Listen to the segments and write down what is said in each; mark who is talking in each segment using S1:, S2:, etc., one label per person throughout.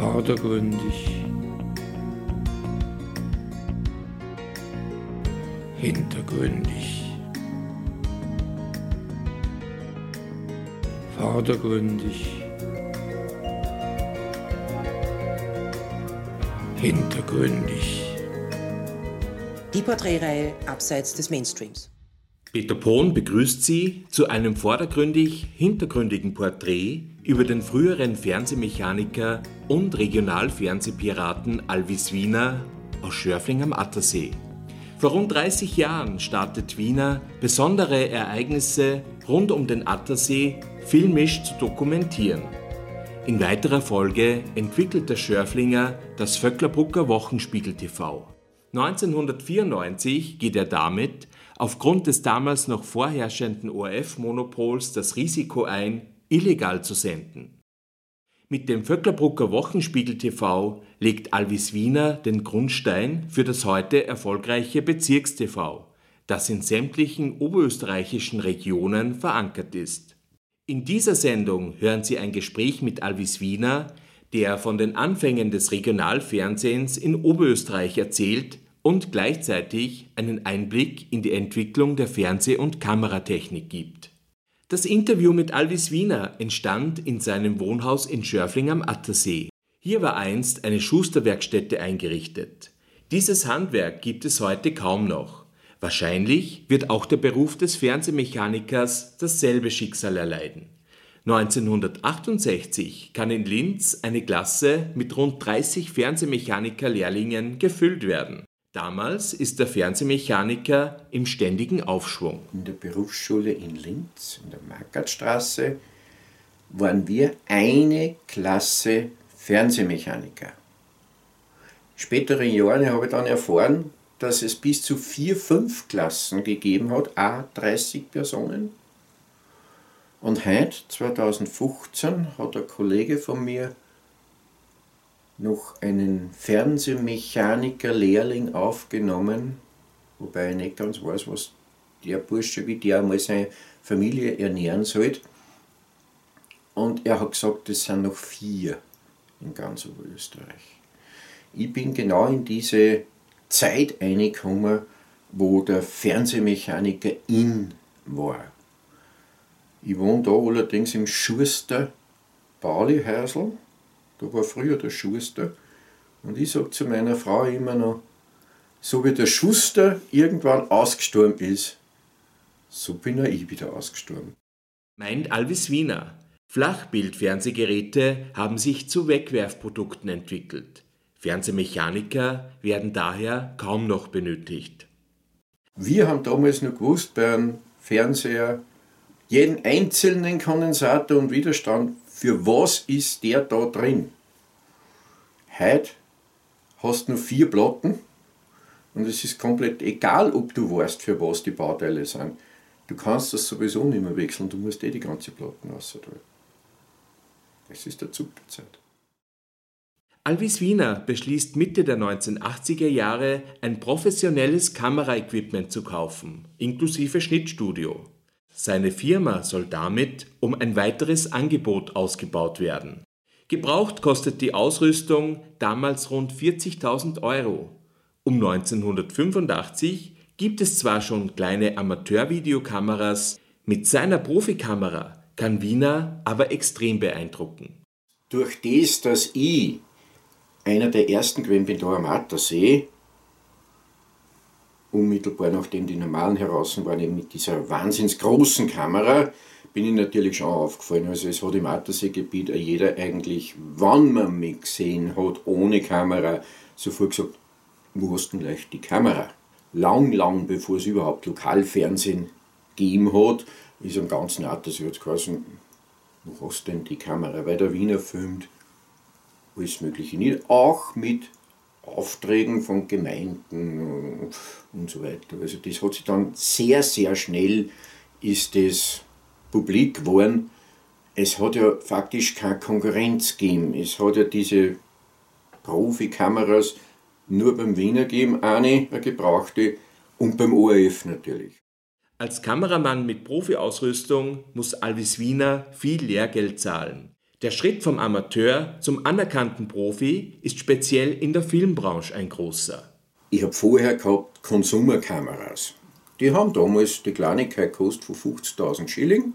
S1: vordergründig, hintergründig, vordergründig, hintergründig.
S2: Die Porträtreihe abseits des Mainstreams.
S3: Peter Pohn begrüßt Sie zu einem vordergründig hintergründigen Porträt über den früheren Fernsehmechaniker und Regionalfernsehpiraten Alvis Wiener aus Schörfling am Attersee. Vor rund 30 Jahren startet Wiener besondere Ereignisse rund um den Attersee filmisch zu dokumentieren. In weiterer Folge entwickelt der Schörflinger das Vöcklerbrucker Wochenspiegel TV. 1994 geht er damit aufgrund des damals noch vorherrschenden ORF-Monopols das Risiko ein, illegal zu senden. Mit dem Vöcklerbrucker Wochenspiegel TV legt Alvis Wiener den Grundstein für das heute erfolgreiche Bezirkstv, das in sämtlichen oberösterreichischen Regionen verankert ist. In dieser Sendung hören Sie ein Gespräch mit Alvis Wiener, der von den Anfängen des Regionalfernsehens in Oberösterreich erzählt und gleichzeitig einen Einblick in die Entwicklung der Fernseh- und Kameratechnik gibt. Das Interview mit Alvis Wiener entstand in seinem Wohnhaus in Schörfling am Attersee. Hier war einst eine Schusterwerkstätte eingerichtet. Dieses Handwerk gibt es heute kaum noch. Wahrscheinlich wird auch der Beruf des Fernsehmechanikers dasselbe Schicksal erleiden. 1968 kann in Linz eine Klasse mit rund 30 Fernsehmechaniker-Lehrlingen gefüllt werden. Damals ist der Fernsehmechaniker im ständigen Aufschwung.
S4: In der Berufsschule in Linz, in der Markertstraße, waren wir eine Klasse Fernsehmechaniker. Späteren Jahren habe ich dann erfahren, dass es bis zu vier, fünf Klassen gegeben hat, a 30 Personen. Und heute, 2015, hat ein Kollege von mir noch einen Fernsehmechaniker-Lehrling aufgenommen, wobei ich nicht ganz weiß, was der Bursche, wie der einmal seine Familie ernähren sollte. Und er hat gesagt, es sind noch vier in ganz Oberösterreich. Ich bin genau in diese Zeit reingekommen, wo der Fernsehmechaniker in war. Ich wohne da allerdings im Schuster Bauli-Häusl da war früher der Schuster. Und ich sage zu meiner Frau immer noch, so wie der Schuster irgendwann ausgestorben ist, so bin auch ich wieder ausgestorben.
S3: Meint Alvis Wiener. Flachbildfernsehgeräte haben sich zu Wegwerfprodukten entwickelt. Fernsehmechaniker werden daher kaum noch benötigt.
S4: Wir haben damals noch gewusst, bei einem Fernseher, jeden einzelnen Kondensator und Widerstand für was ist der da drin? Heute hast du nur vier Platten und es ist komplett egal, ob du weißt, für was die Bauteile sind. Du kannst das sowieso nicht mehr wechseln, du musst eh die ganze Platten ausdrücken. Das ist der Zug der Zeit.
S3: Alvis Wiener beschließt Mitte der 1980er Jahre, ein professionelles Kameraequipment zu kaufen, inklusive Schnittstudio. Seine Firma soll damit um ein weiteres Angebot ausgebaut werden. Gebraucht kostet die Ausrüstung damals rund 40.000 Euro. Um 1985 gibt es zwar schon kleine Amateurvideokameras, mit seiner Profikamera kann Wiener aber extrem beeindrucken.
S4: Durch das, dass ich einer der ersten gewesen bin da am Attersee, unmittelbar nachdem die normalen heraus waren, eben mit dieser wahnsinns großen Kamera, bin ich natürlich schon aufgefallen. Also es hat im Atterseegebiet jeder eigentlich, wann man mich gesehen hat, ohne Kamera, sofort gesagt, wo hast du denn gleich die Kamera? Lang, lang bevor es überhaupt Lokalfernsehen gegeben hat, ist am ganzen Attersee jetzt geheißen, wo hast du denn die Kamera? Weil der Wiener filmt alles Mögliche nicht, auch mit Aufträgen von Gemeinden und so weiter. Also das hat sich dann sehr, sehr schnell ist das publik geworden. Es hat ja faktisch keine Konkurrenz gegeben. Es hat ja diese Profikameras nur beim Wiener gegeben, eine, eine gebrauchte, und beim ORF natürlich.
S3: Als Kameramann mit Profiausrüstung muss Alvis Wiener viel Lehrgeld zahlen. Der Schritt vom Amateur zum anerkannten Profi ist speziell in der Filmbranche ein großer.
S4: Ich habe vorher gehabt Konsumerkameras. Die haben damals die Kleinigkeit gekostet von 50.000 Schilling.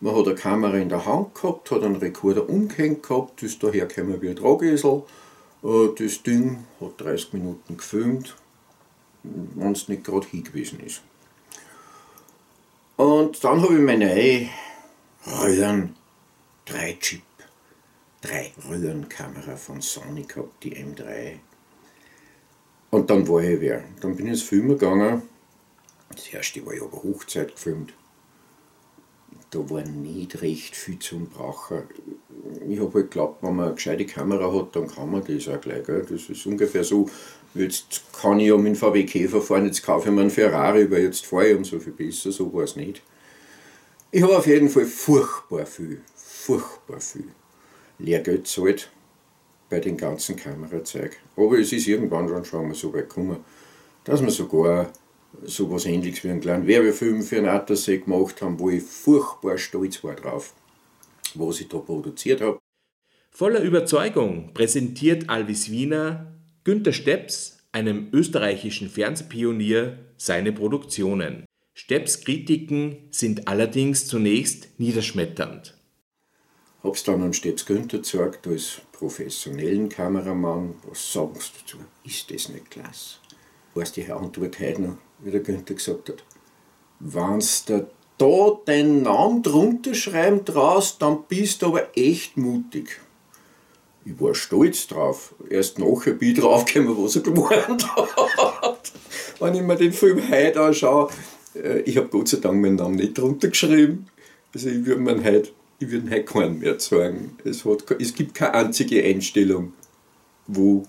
S4: Man hat eine Kamera in der Hand gehabt, hat einen Rekorder umgehängt gehabt, das ist daher wie ein Tragesel. Äh, das Ding hat 30 Minuten gefilmt, wenn es nicht gerade hingewiesen ist. Und dann habe ich meine Röhren 3 Chip, 3 Röhrenkamera von Sony gehabt, die M3. Und dann war ich wer. Dann bin ich ins Filmen gegangen. Das erste war ja aber Hochzeit gefilmt. Da war nicht recht viel zum Brauchen. Ich habe halt geglaubt, wenn man eine gescheite Kamera hat, dann kann man das auch gleich. Gell? Das ist ungefähr so, jetzt kann ich mit dem VW Käfer fahren, jetzt kaufe ich mir einen Ferrari, weil jetzt fahre ich um so viel besser, so war es nicht. Ich habe auf jeden Fall furchtbar viel, furchtbar viel Lehrgeld gezahlt bei den ganzen Kamerazeug. Aber es ist irgendwann schon, schon mal so weit gekommen, dass wir sogar so was ähnliches wie einen kleinen Werbefilm für einen Attersee gemacht haben, wo ich furchtbar stolz war drauf, was ich da produziert habe.
S3: Voller Überzeugung präsentiert Alvis Wiener Günter Stepps, einem österreichischen Fernsehpionier, seine Produktionen. Stepps Kritiken sind allerdings zunächst niederschmetternd.
S4: Hab's dann an Stepps Günther gezeigt als professionellen Kameramann. Was sagst du dazu? Ist das nicht klasse? Weißt du, die Antwort heute noch, wie der Günther gesagt hat? Wenn's da da deinen Namen drunter schreiben traust, dann bist du aber echt mutig. Ich war stolz drauf. Erst nachher bin ich draufgekommen, was er gemeint hat. Wenn ich mir den Film heute anschaue, äh, ich habe Gott sei Dank meinen Namen nicht drunter geschrieben. Also ich würde mir heute, ich würde heute keinen mehr sagen. Es, hat, es gibt keine einzige Einstellung, wo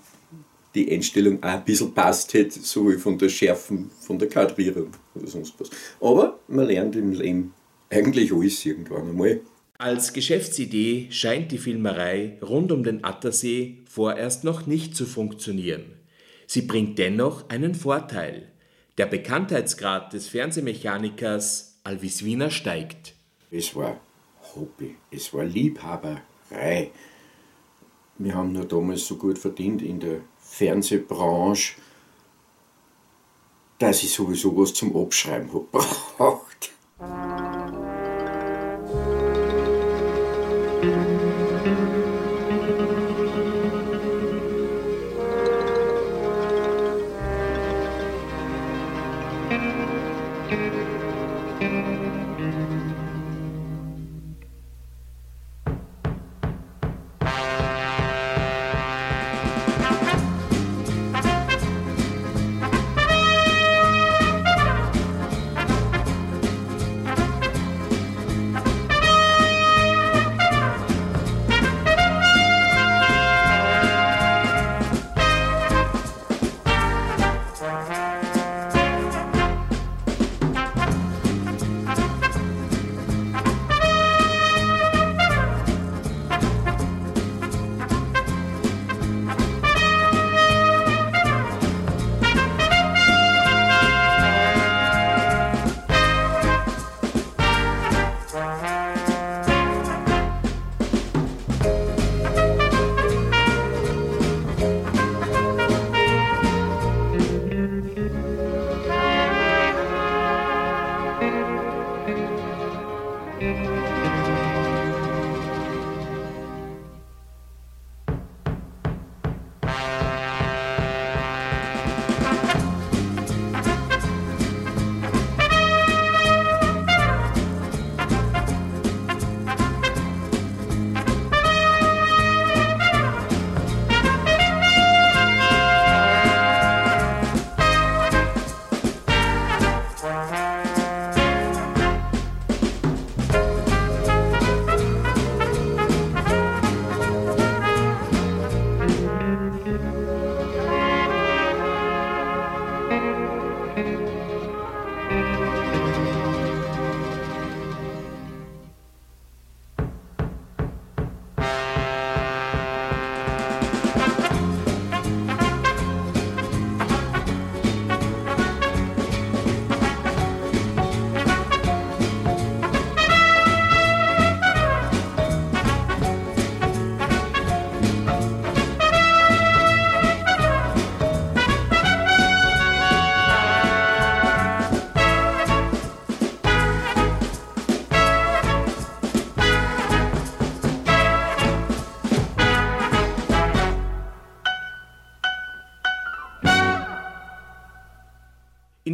S4: die Einstellung auch ein bisschen passt hätte, so wie von der Schärfen, von der Kadrierung oder sonst was. Aber man lernt im Leben eigentlich alles irgendwann einmal.
S3: Als Geschäftsidee scheint die Filmerei rund um den Attersee vorerst noch nicht zu funktionieren. Sie bringt dennoch einen Vorteil. Der Bekanntheitsgrad des Fernsehmechanikers Alvis Wiener steigt.
S4: Es war Hobby, es war Liebhaberei. Wir haben nur damals so gut verdient in der Fernsehbranche, dass ich sowieso was zum Abschreiben habe.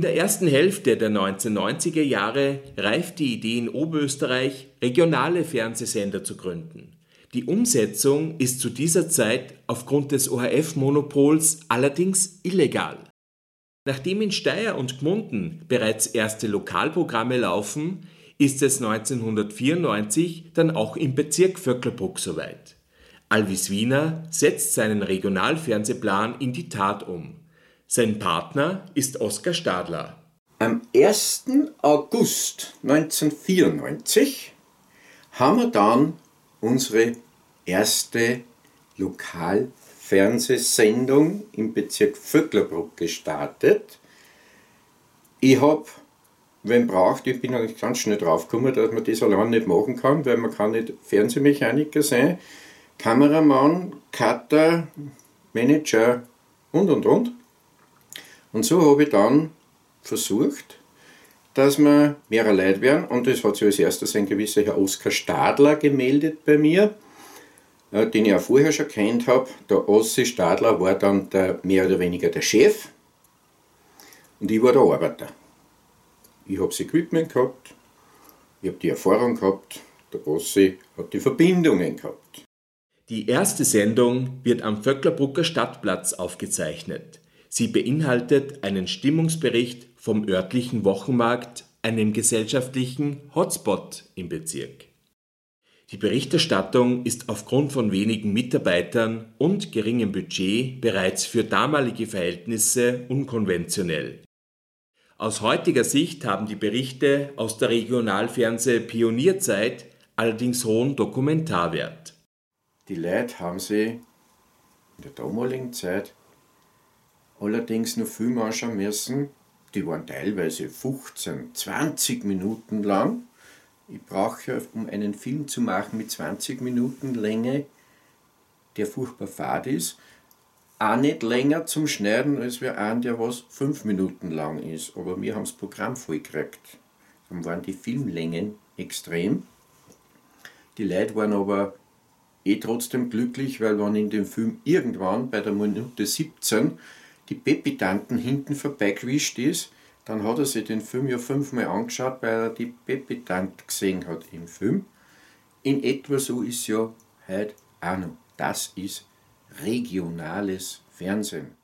S3: der ersten Hälfte der 1990er Jahre reift die Idee in Oberösterreich, regionale Fernsehsender zu gründen. Die Umsetzung ist zu dieser Zeit aufgrund des ORF-Monopols allerdings illegal. Nachdem in Steyr und Gmunden bereits erste Lokalprogramme laufen, ist es 1994 dann auch im Bezirk Vöcklerbruck soweit. Alvis Wiener setzt seinen Regionalfernsehplan in die Tat um. Sein Partner ist Oskar Stadler.
S4: Am 1. August 1994 haben wir dann unsere erste Lokalfernsehsendung im Bezirk Vöcklerbruck gestartet. Ich habe, wenn braucht, ich bin eigentlich ganz schnell draufgekommen, dass man das allein nicht machen kann, weil man kann nicht Fernsehmechaniker sein, Kameramann, Cutter, Manager und und und. Und so habe ich dann versucht, dass wir mehrere Leute werden. Und das hat sich als erstes ein gewisser Herr Oskar Stadler gemeldet bei mir, äh, den ich auch vorher schon kennt habe. Der Ossi Stadler war dann der, mehr oder weniger der Chef und ich war der Arbeiter. Ich habe das Equipment gehabt, ich habe die Erfahrung gehabt, der Ossi hat die Verbindungen gehabt.
S3: Die erste Sendung wird am Vöcklerbrucker Stadtplatz aufgezeichnet. Sie beinhaltet einen Stimmungsbericht vom örtlichen Wochenmarkt, einem gesellschaftlichen Hotspot im Bezirk. Die Berichterstattung ist aufgrund von wenigen Mitarbeitern und geringem Budget bereits für damalige Verhältnisse unkonventionell. Aus heutiger Sicht haben die Berichte aus der Regionalfernseh-Pionierzeit allerdings hohen Dokumentarwert.
S4: Die Leute haben sie in der damaligen Zeit allerdings noch Filme anschauen müssen, die waren teilweise 15, 20 Minuten lang. Ich brauche um einen Film zu machen mit 20 Minuten Länge, der furchtbar fad ist, auch nicht länger zum Schneiden als wir einen, der was 5 Minuten lang ist. Aber wir haben das Programm voll gekriegt. Dann waren die Filmlängen extrem. Die Leute waren aber eh trotzdem glücklich, weil wenn in dem Film irgendwann bei der Minute 17 die Pepitanten hinten vorbeigewischt ist, dann hat er sich den Film ja fünfmal angeschaut, weil er die Pepitant gesehen hat im Film. In etwa so ist ja heute auch noch. Das ist regionales Fernsehen.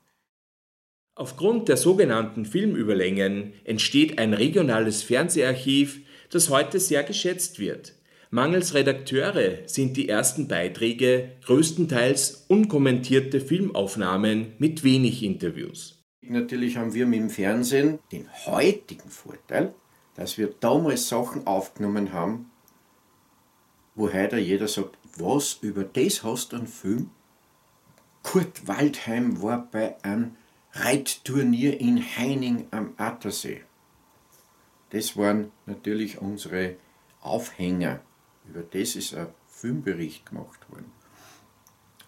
S3: Aufgrund der sogenannten Filmüberlängen entsteht ein regionales Fernseharchiv, das heute sehr geschätzt wird. Mangels Redakteure sind die ersten Beiträge größtenteils unkommentierte Filmaufnahmen mit wenig Interviews.
S4: Natürlich haben wir mit dem Fernsehen den heutigen Vorteil, dass wir damals Sachen aufgenommen haben, wo heute jeder sagt, was, über das hast du einen Film? Kurt Waldheim war bei einem Reitturnier in Heining am Attersee. Das waren natürlich unsere Aufhänger über das ist ein Filmbericht gemacht worden.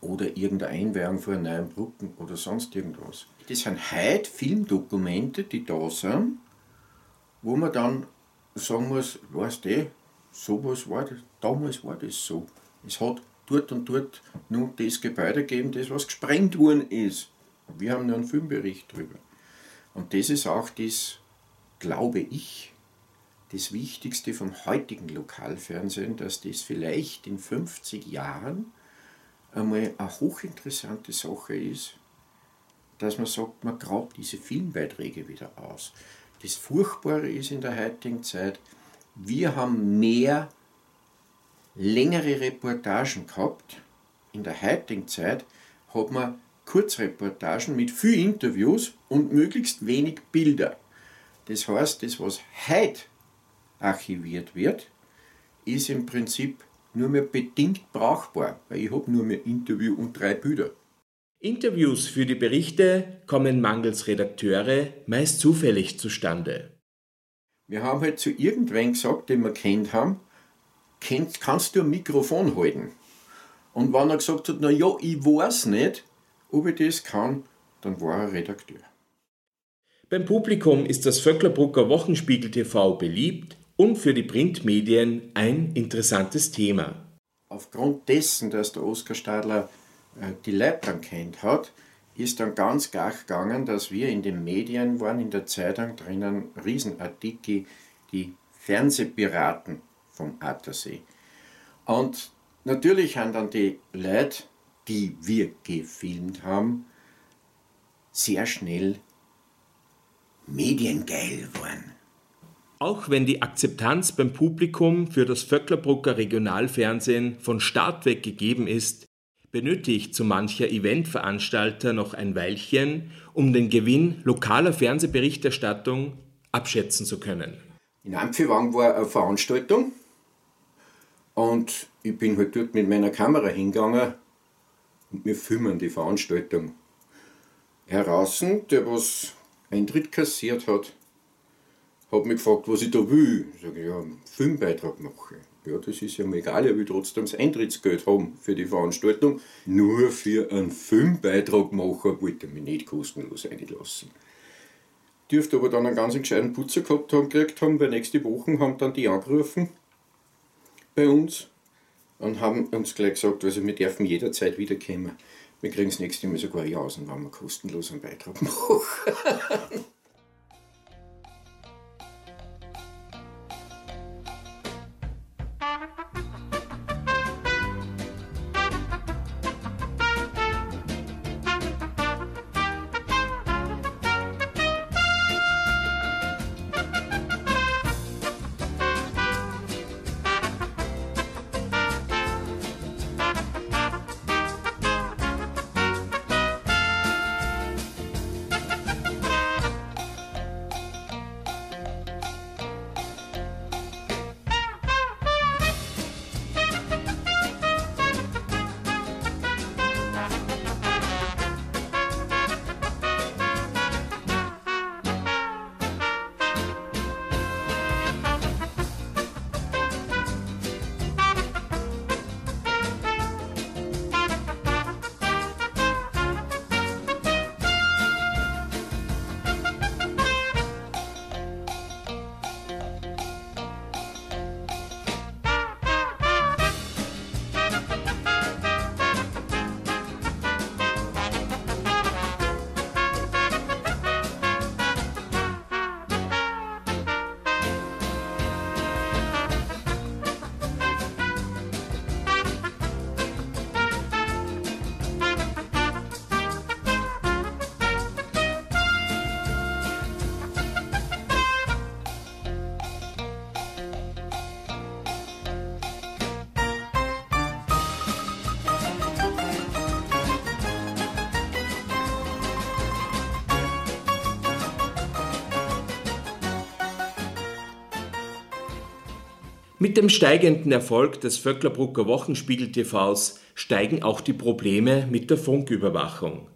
S4: Oder irgendeine Einweihung von neuen Brücken oder sonst irgendwas. Das sind heute Filmdokumente, die da sind, wo man dann sagen muss, weißt du, sowas war das, damals war das so. Es hat dort und dort nur das Gebäude gegeben, das was gesprengt worden ist. Wir haben nur einen Filmbericht darüber. Und das ist auch das, glaube ich, das Wichtigste vom heutigen Lokalfernsehen, dass das vielleicht in 50 Jahren einmal eine hochinteressante Sache ist, dass man sagt, man grabt diese Filmbeiträge wieder aus. Das Furchtbare ist in der heutigen Zeit, wir haben mehr längere Reportagen gehabt. In der heutigen Zeit hat man Kurzreportagen mit viel Interviews und möglichst wenig Bilder. Das heißt, das, was heute archiviert wird, ist im Prinzip nur mehr bedingt brauchbar, weil ich habe nur mehr Interview und drei Bilder.
S3: Interviews für die Berichte kommen mangels Redakteure meist zufällig zustande.
S4: Wir haben halt zu irgendwen gesagt, den wir kennt haben, kannst, kannst du ein Mikrofon halten? Und wenn er gesagt hat, na ja, ich weiß nicht, ob ich das kann, dann war er Redakteur.
S3: Beim Publikum ist das Vöcklerbrucker Wochenspiegel TV beliebt, und für die Printmedien ein interessantes Thema.
S4: Aufgrund dessen, dass der Oskar Stadler äh, die kennt hat, ist dann ganz gach gegangen, dass wir in den Medien waren, in der Zeitung drinnen, Riesenartikel, die Fernsehpiraten vom Attersee. Und natürlich haben dann die Leute, die wir gefilmt haben, sehr schnell mediengeil waren.
S3: Auch wenn die Akzeptanz beim Publikum für das Vöcklerbrucker Regionalfernsehen von Start weg gegeben ist, benötigt so mancher Eventveranstalter noch ein Weilchen, um den Gewinn lokaler Fernsehberichterstattung abschätzen zu können.
S4: In Ampfewang war eine Veranstaltung und ich bin halt dort mit meiner Kamera hingegangen und wir filmen die Veranstaltung. Heraus, der was Eintritt kassiert hat, hat mich gefragt, was ich da will. Ich sage, ja, einen Filmbeitrag mache. Ja, das ist ja mir egal, ich will trotzdem das Eintrittsgeld haben für die Veranstaltung. Nur für einen Filmbeitrag machen wollte er mich nicht kostenlos einlassen. Dürfte aber dann einen ganz gescheiten Putzer gehabt haben, gekriegt haben, weil nächste Woche haben dann die angerufen bei uns und haben uns gleich gesagt, also wir dürfen jederzeit wiederkommen. Wir kriegen das nächste Mal sogar Jausen, wenn wir kostenlos einen Beitrag machen.
S3: Mit dem steigenden Erfolg des Vöcklerbrucker Wochenspiegel TVs steigen auch die Probleme mit der Funküberwachung.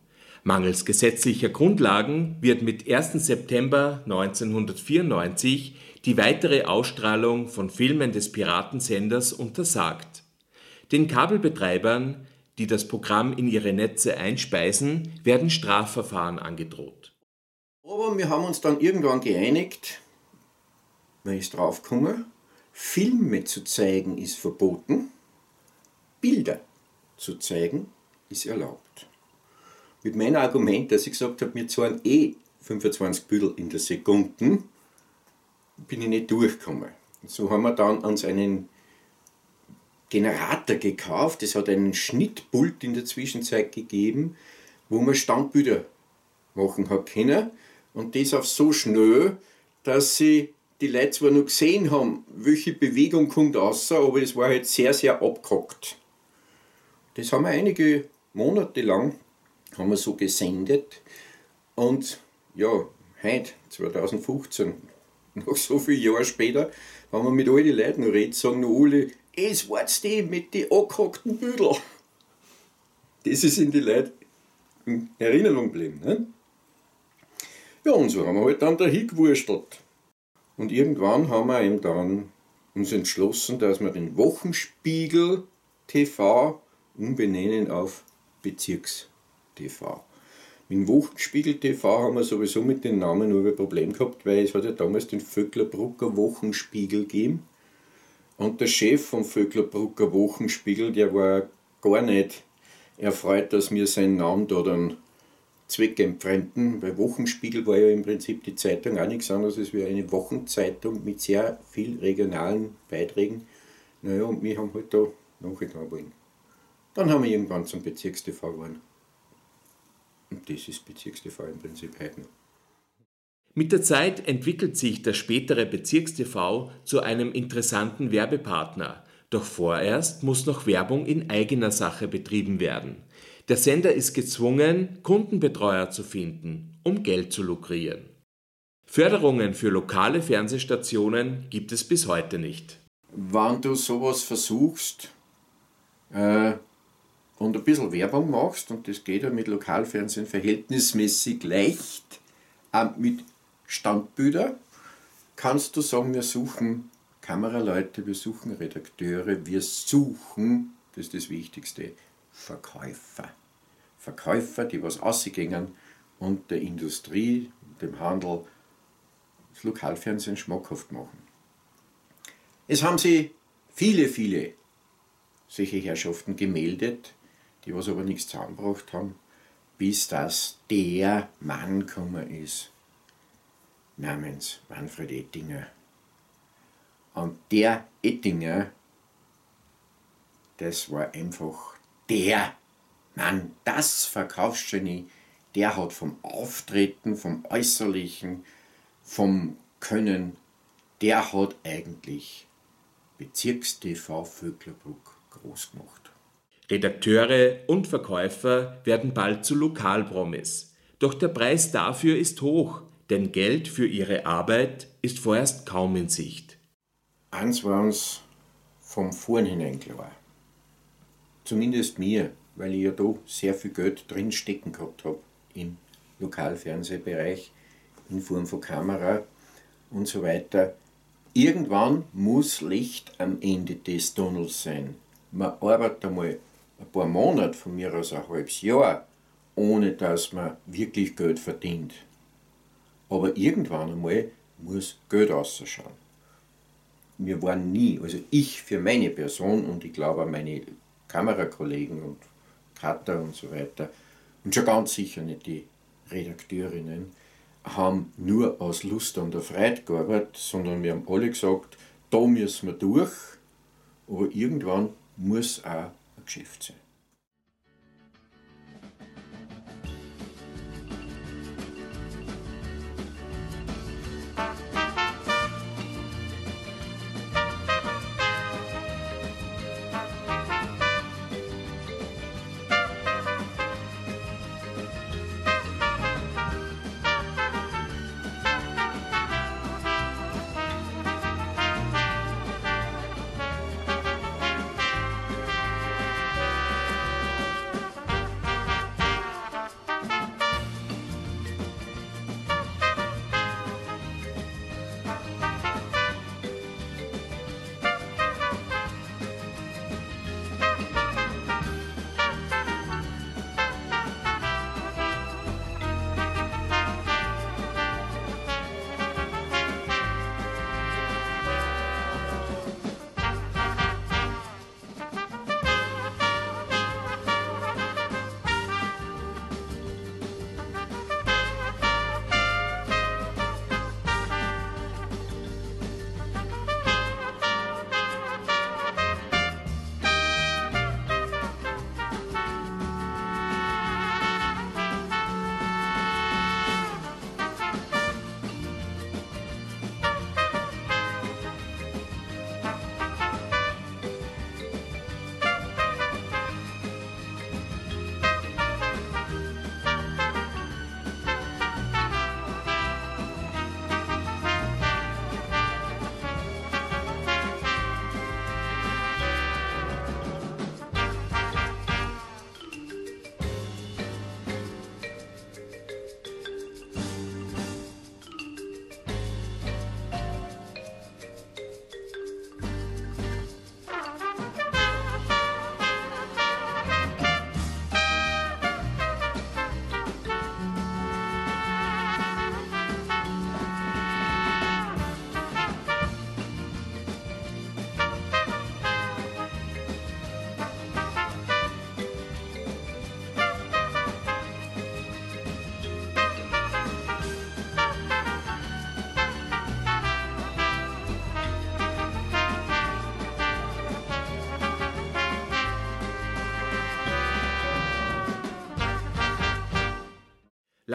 S3: Mangels gesetzlicher Grundlagen wird mit 1. September 1994 die weitere Ausstrahlung von Filmen des Piratensenders untersagt. Den Kabelbetreibern, die das Programm in ihre Netze einspeisen, werden Strafverfahren angedroht.
S4: Aber wir haben uns dann irgendwann geeinigt, man ist draufgekommen, Filme zu zeigen ist verboten, Bilder zu zeigen ist erlaubt. Mit meinem Argument, dass ich gesagt habe, wir zahlen eh 25 Büdel in der Sekunde, bin ich nicht durchgekommen. so haben wir dann uns einen Generator gekauft, es hat einen Schnittpult in der Zwischenzeit gegeben, wo man Standbilder machen hat können und das auf so schnell, dass sie die Leute zwar noch gesehen haben, welche Bewegung kommt raus, aber es war halt sehr, sehr abgehackt. Das haben wir einige Monate lang haben wir so gesendet und ja, heute, 2015, noch so viele Jahre später, wenn wir mit all den Leuten reden, sagen noch alle, es war's die mit den angehackten Büdel. Das ist in die Leute in Erinnerung geblieben. Ne? Ja, und so haben wir halt dann da hingewurstelt. Und irgendwann haben wir eben dann uns entschlossen, dass wir den Wochenspiegel TV umbenennen auf Bezirks TV. Mit dem Wochenspiegel TV haben wir sowieso mit den Namen nur ein Problem gehabt, weil es hat ja damals den Vöcklerbrucker Wochenspiegel gegeben. Und der Chef vom Vöcklerbrucker Wochenspiegel, der war gar nicht erfreut, dass wir seinen Namen da dann zweckentfremden, weil Wochenspiegel war ja im Prinzip die Zeitung auch nichts anderes als wie eine Wochenzeitung mit sehr viel regionalen Beiträgen. Naja, und wir haben halt da nachgetan wollen. Dann haben wir irgendwann zum Bezirkstv geworden. Und das ist Bezirkstv im Prinzip heute noch.
S3: Mit der Zeit entwickelt sich der spätere Bezirkstv zu einem interessanten Werbepartner. Doch vorerst muss noch Werbung in eigener Sache betrieben werden. Der Sender ist gezwungen, Kundenbetreuer zu finden, um Geld zu lukrieren. Förderungen für lokale Fernsehstationen gibt es bis heute nicht.
S4: Wenn du sowas versuchst äh, und ein bisschen Werbung machst, und das geht ja mit Lokalfernsehen verhältnismäßig leicht, äh, mit Standbilder, kannst du sagen, wir suchen Kameraleute, wir suchen Redakteure, wir suchen, das ist das Wichtigste, Verkäufer. Verkäufer, die was ausgehen und der Industrie, dem Handel, das Lokalfernsehen schmackhaft machen. Es haben sich viele, viele solche Herrschaften gemeldet, die was aber nichts zusammengebracht haben, bis das der Mann gekommen ist, namens Manfred Ettinger. Und der Ettinger, das war einfach der Mann, das Verkaufsgenie, der hat vom Auftreten, vom Äußerlichen, vom Können, der hat eigentlich Bezirkstv Vöcklerbruck groß gemacht.
S3: Redakteure und Verkäufer werden bald zu Lokalpromis. Doch der Preis dafür ist hoch, denn Geld für ihre Arbeit ist vorerst kaum in Sicht.
S4: Eins war uns vom Vornherein klar zumindest mir, weil ich ja da sehr viel Geld drin stecken gehabt habe im Lokalfernsehbereich in Form von Kamera und so weiter. Irgendwann muss Licht am Ende des Tunnels sein. Man arbeitet einmal ein paar Monate, von mir aus ein halbes Jahr, ohne dass man wirklich Geld verdient. Aber irgendwann einmal muss Geld ausschauen. Wir waren nie, also ich für meine Person und ich glaube auch meine Kamerakollegen und Cutter und so weiter, und schon ganz sicher nicht die Redakteurinnen, haben nur aus Lust an der Freude gearbeitet, sondern wir haben alle gesagt, da müssen wir durch, aber irgendwann muss auch ein Geschäft sein.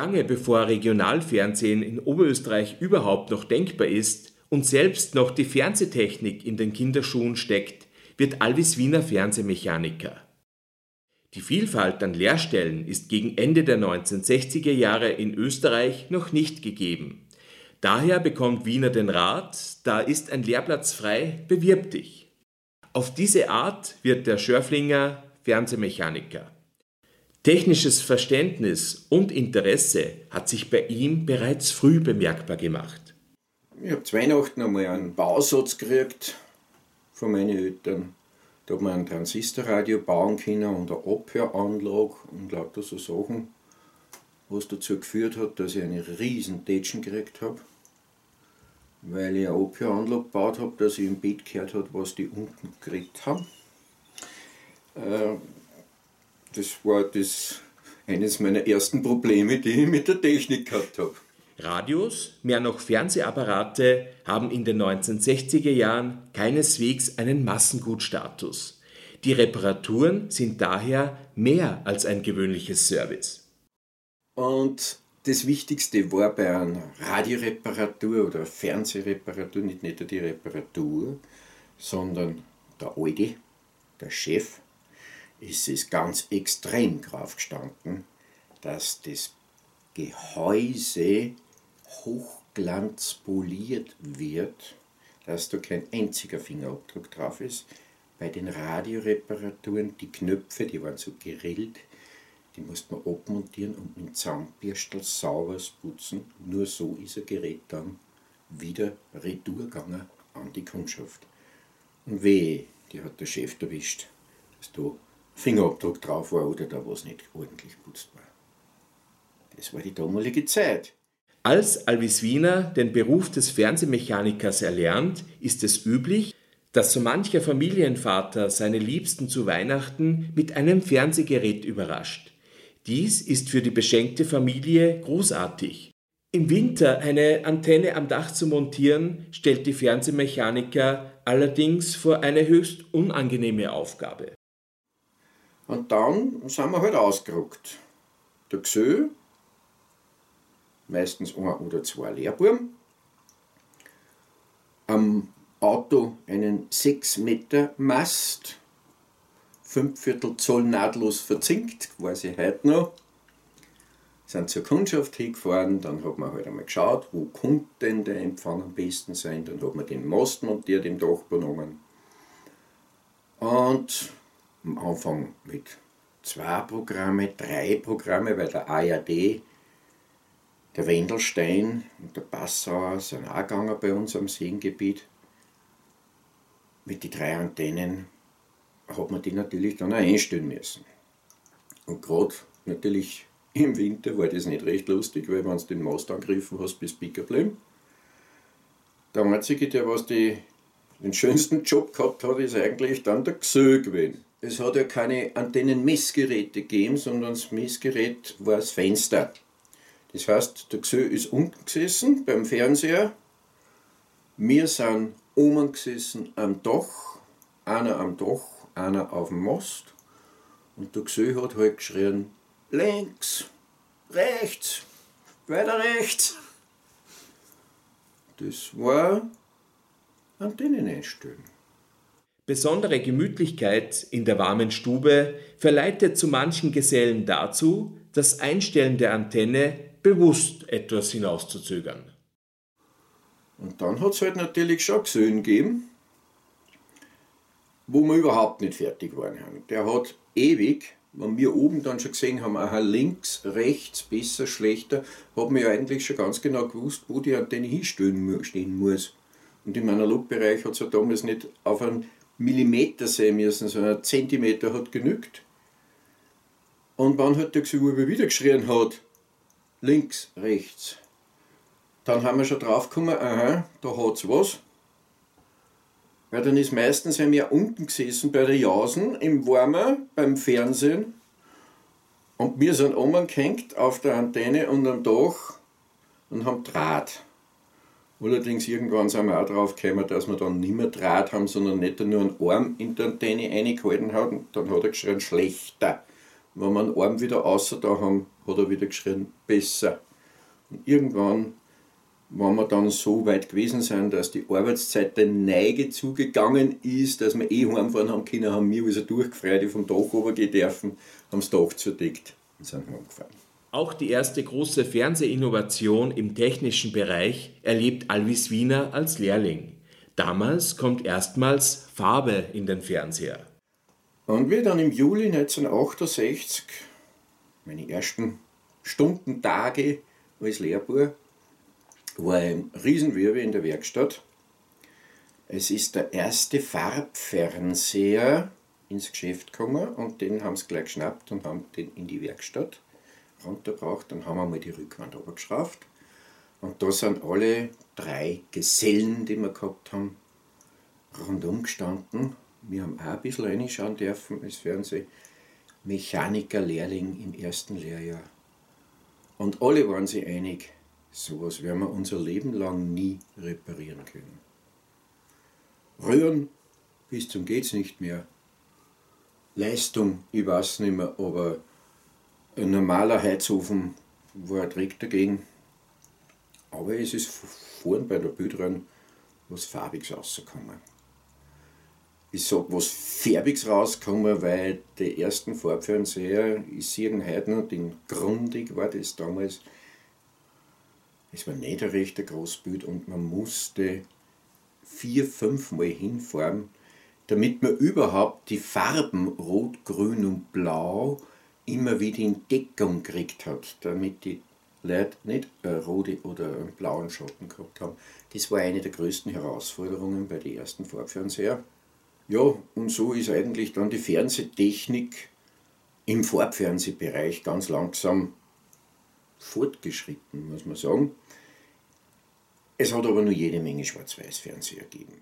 S3: Lange bevor Regionalfernsehen in Oberösterreich überhaupt noch denkbar ist und selbst noch die Fernsehtechnik in den Kinderschuhen steckt, wird Alvis Wiener Fernsehmechaniker. Die Vielfalt an Lehrstellen ist gegen Ende der 1960er Jahre in Österreich noch nicht gegeben. Daher bekommt Wiener den Rat, da ist ein Lehrplatz frei, bewirb dich. Auf diese Art wird der Schörflinger Fernsehmechaniker. Technisches Verständnis und Interesse hat sich bei ihm bereits früh bemerkbar gemacht.
S4: Ich habe zu Weihnachten einmal einen Bausatz gekriegt von meinen Eltern. Da hat man ein Transistorradio bauen können und eine Abhöranlage und lauter so Sachen, was dazu geführt hat, dass ich eine riesen Tätschen gekriegt habe. Weil ich eine Abhöranlage gebaut habe, dass ich im Bett gehört habe, was die unten gekriegt haben. Äh, das war das eines meiner ersten Probleme, die ich mit der Technik gehabt habe.
S3: Radios, mehr noch Fernsehapparate, haben in den 1960er Jahren keineswegs einen Massengutstatus. Die Reparaturen sind daher mehr als ein gewöhnliches Service.
S4: Und das Wichtigste war bei einer Radioreparatur oder Fernsehreparatur nicht, nicht die Reparatur, sondern der Alte, der Chef, ist es ganz extrem drauf gestanden, dass das Gehäuse hochglanzpoliert wird, dass da kein einziger Fingerabdruck drauf ist. Bei den Radioreparaturen, die Knöpfe, die waren so gerillt, die musste man abmontieren und mit Zahnbürstel sauber putzen. Nur so ist ein Gerät dann wieder retour an die Kundschaft. Und weh, die hat der Chef erwischt, dass da Fingerabdruck drauf war oder da was nicht ordentlich putzt war. Das war die damalige Zeit.
S3: Als Alvis Wiener den Beruf des Fernsehmechanikers erlernt, ist es üblich, dass so mancher Familienvater seine Liebsten zu Weihnachten mit einem Fernsehgerät überrascht. Dies ist für die beschenkte Familie großartig. Im Winter eine Antenne am Dach zu montieren, stellt die Fernsehmechaniker allerdings vor eine höchst unangenehme Aufgabe.
S4: Und dann sind wir halt ausgerückt. Der Gsö meistens ein oder zwei Lehrbuben, am Auto einen 6 Meter Mast, 5 Viertel Zoll nahtlos verzinkt, ich heute noch. Sind zur Kundschaft hingefahren, dann hat man halt einmal geschaut, wo kommt denn der Empfang am besten sein, dann hat man den Mast montiert im Dach genommen. Und am Anfang mit zwei Programme, drei Programme, weil der ARD der Wendelstein und der Passauer sind auch gegangen bei uns am Seengebiet. Mit den drei Antennen hat man die natürlich dann auch einstellen müssen. Und gerade natürlich im Winter war das nicht recht lustig, weil wenn du den Mast angegriffen hast, bis Picker bleiben. Der einzige, der was die, den schönsten Job gehabt hat, ist eigentlich dann der Gsö gewesen. Es hat ja keine Antennenmessgeräte gegeben, sondern das Messgerät war das Fenster. Das heißt, der Gsö ist unten gesessen beim Fernseher, wir sind oben gesessen am Dach, einer am Dach, einer auf dem Mast und der Gsö hat halt geschrien, links, rechts, weiter rechts. Das war Antennen einstellen.
S3: Besondere Gemütlichkeit in der warmen Stube verleitet zu manchen Gesellen dazu, das Einstellen der Antenne bewusst etwas hinauszuzögern.
S4: Und dann hat es halt natürlich schon Gesellen gegeben, wo wir überhaupt nicht fertig waren. Der hat ewig, wenn wir oben dann schon gesehen haben, aha, links, rechts, besser, schlechter, hat man ja eigentlich schon ganz genau gewusst, wo die Antenne hinstehen muss. Und im Analogbereich hat es ja damals nicht auf einen Millimeter sein müssen, sondern ein Zentimeter hat genügt. Und wann hat der Gesuche wieder geschrien hat, links, rechts. Dann haben wir schon drauf gekommen, aha, da hat es was. Weil dann ist meistens haben wir unten gesessen bei der Jausen im Warmer beim Fernsehen und wir sind oben gehängt auf der Antenne und am Dach und haben Draht. Allerdings irgendwann sind wir auch drauf gekommen, dass wir dann nicht mehr Draht haben, sondern nicht nur einen Arm in der Antenne reingehalten haben. Dann hat er geschrien, schlechter. wenn wir einen Arm wieder außer da haben, hat er wieder geschrien, besser. Und irgendwann, wenn wir dann so weit gewesen sind, dass die Arbeitszeit der Neige zugegangen ist, dass wir eh heimfahren haben können, haben wir also durchgefreut, die vom Dach runtergehen dürfen, haben das Dach zerdeckt und sind heimgefahren.
S3: Auch die erste große Fernsehinnovation im technischen Bereich erlebt Alvis Wiener als Lehrling. Damals kommt erstmals Farbe in den Fernseher.
S4: Und wie dann im Juli 1968 meine ersten Stundentage als Lehrbuhr war ein Riesenwirbel in der Werkstatt. Es ist der erste Farbfernseher ins Geschäft gekommen und den haben sie gleich geschnappt und haben den in die Werkstatt runtergebracht. Dann haben wir mal die Rückwand runtergeschraubt. Und da sind alle drei Gesellen, die wir gehabt haben, rundum gestanden. Wir haben auch ein bisschen reinschauen dürfen als Fernsehmechaniker-Lehrling im ersten Lehrjahr. Und alle waren sich einig, sowas werden wir unser Leben lang nie reparieren können. Rühren bis zum geht's nicht mehr. Leistung, ich weiß nicht mehr, aber ein normaler Heizofen war direkt dagegen. Aber es ist vorn bei der Bildrein was Farbiges rausgekommen. Ich sage was Farbiges rausgekommen, weil die ersten Farbfernseher, ich sehe den heute noch, den Grundig war das damals, es war nicht ein rechter Großbild und man musste vier, fünf Mal hinfahren, damit man überhaupt die Farben Rot, Grün und Blau immer wieder in Deckung gekriegt hat, damit die Leute nicht eine rote oder einen blauen Schatten gehabt haben. Das war eine der größten Herausforderungen bei den ersten Farbfernseher. Ja, und so ist eigentlich dann die Fernsehtechnik im Farbfernsehbereich ganz langsam fortgeschritten, muss man sagen. Es hat aber nur jede Menge Schwarz-Weiß-Fernseher gegeben.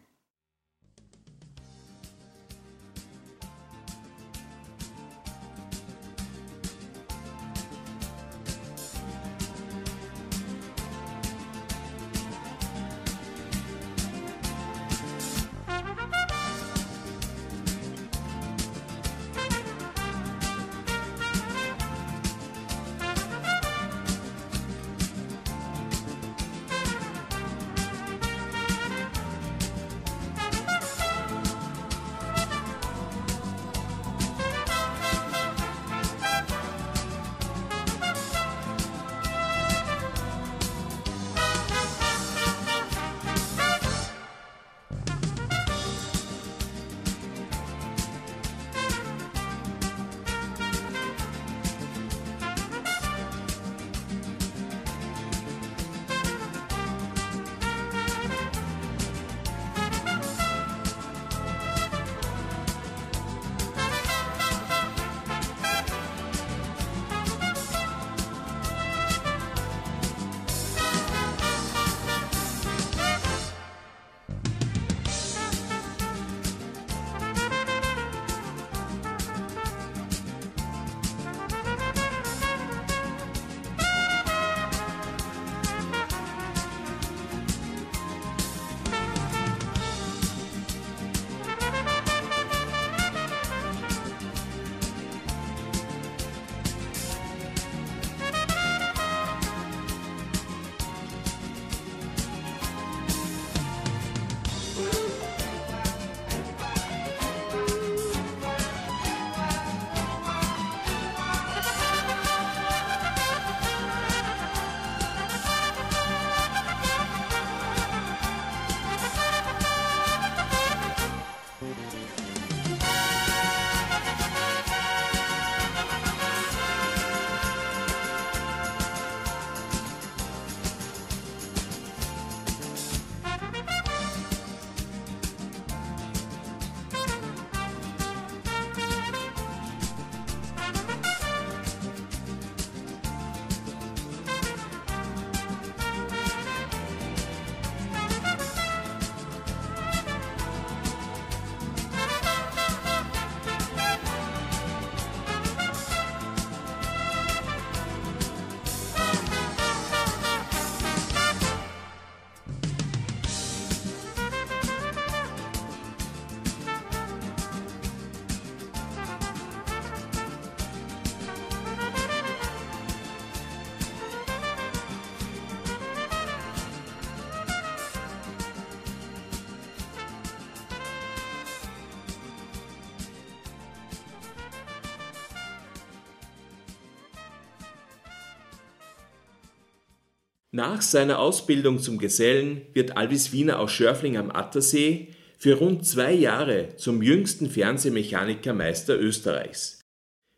S3: Nach seiner Ausbildung zum Gesellen wird Alvis Wiener aus Schörfling am Attersee für rund zwei Jahre zum jüngsten Fernsehmechanikermeister Österreichs.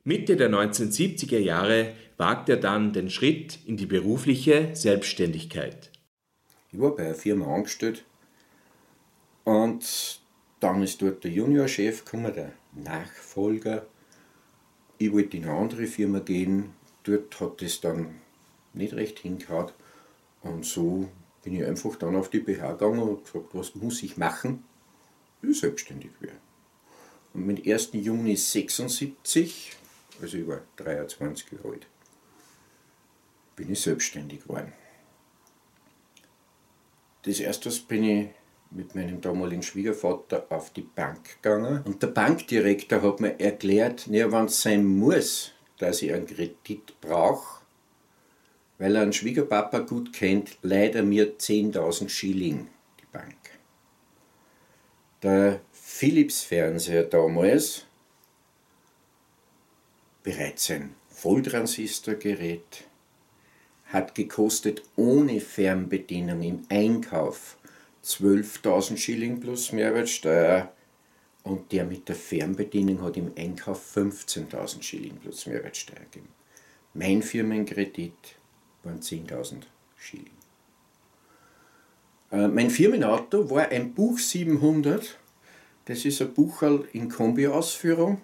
S3: Mitte der 1970er Jahre wagt er dann den Schritt in die berufliche Selbstständigkeit.
S4: Ich war bei einer Firma angestellt und dann ist dort der Juniorchef gekommen, der Nachfolger. Ich wollte in eine andere Firma gehen, dort hat es dann nicht recht hingehauen und so bin ich einfach dann auf die BH gegangen und gesagt, was muss ich machen? Ich selbstständig werden. Und mit 1. Juni 76, also ich war 23 Jahre alt, bin ich selbstständig geworden. Das erste bin ich mit meinem damaligen Schwiegervater auf die Bank gegangen und der Bankdirektor hat mir erklärt, wenn es sein muss, dass ich einen Kredit brauche, weil er einen Schwiegerpapa gut kennt, leiht er mir 10.000 Schilling, die Bank. Der Philips-Fernseher damals, bereits ein Volltransistorgerät, hat gekostet ohne Fernbedienung im Einkauf 12.000 Schilling plus Mehrwertsteuer und der mit der Fernbedienung hat im Einkauf 15.000 Schilling plus Mehrwertsteuer gegeben. Mein Firmenkredit waren 10.000 Schilling. Äh, mein Firmenauto war ein Buch 700. Das ist ein Bucherl in Kombi-Ausführung.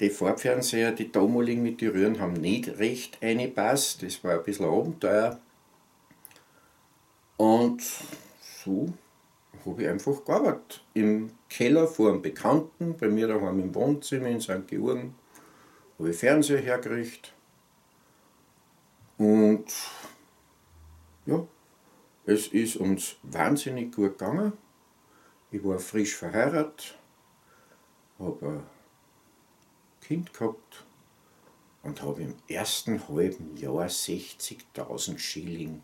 S4: Die Farbfernseher, die damaligen mit den Röhren, haben nicht recht eingepasst. Das war ein bisschen Abenteuer. Und so habe ich einfach gearbeitet. Im Keller vor einem Bekannten, bei mir daheim im Wohnzimmer in St. Georgen, habe ich Fernseher hergerichtet. Und ja, es ist uns wahnsinnig gut gegangen. Ich war frisch verheiratet, habe ein Kind gehabt und habe im ersten halben Jahr 60.000 Schilling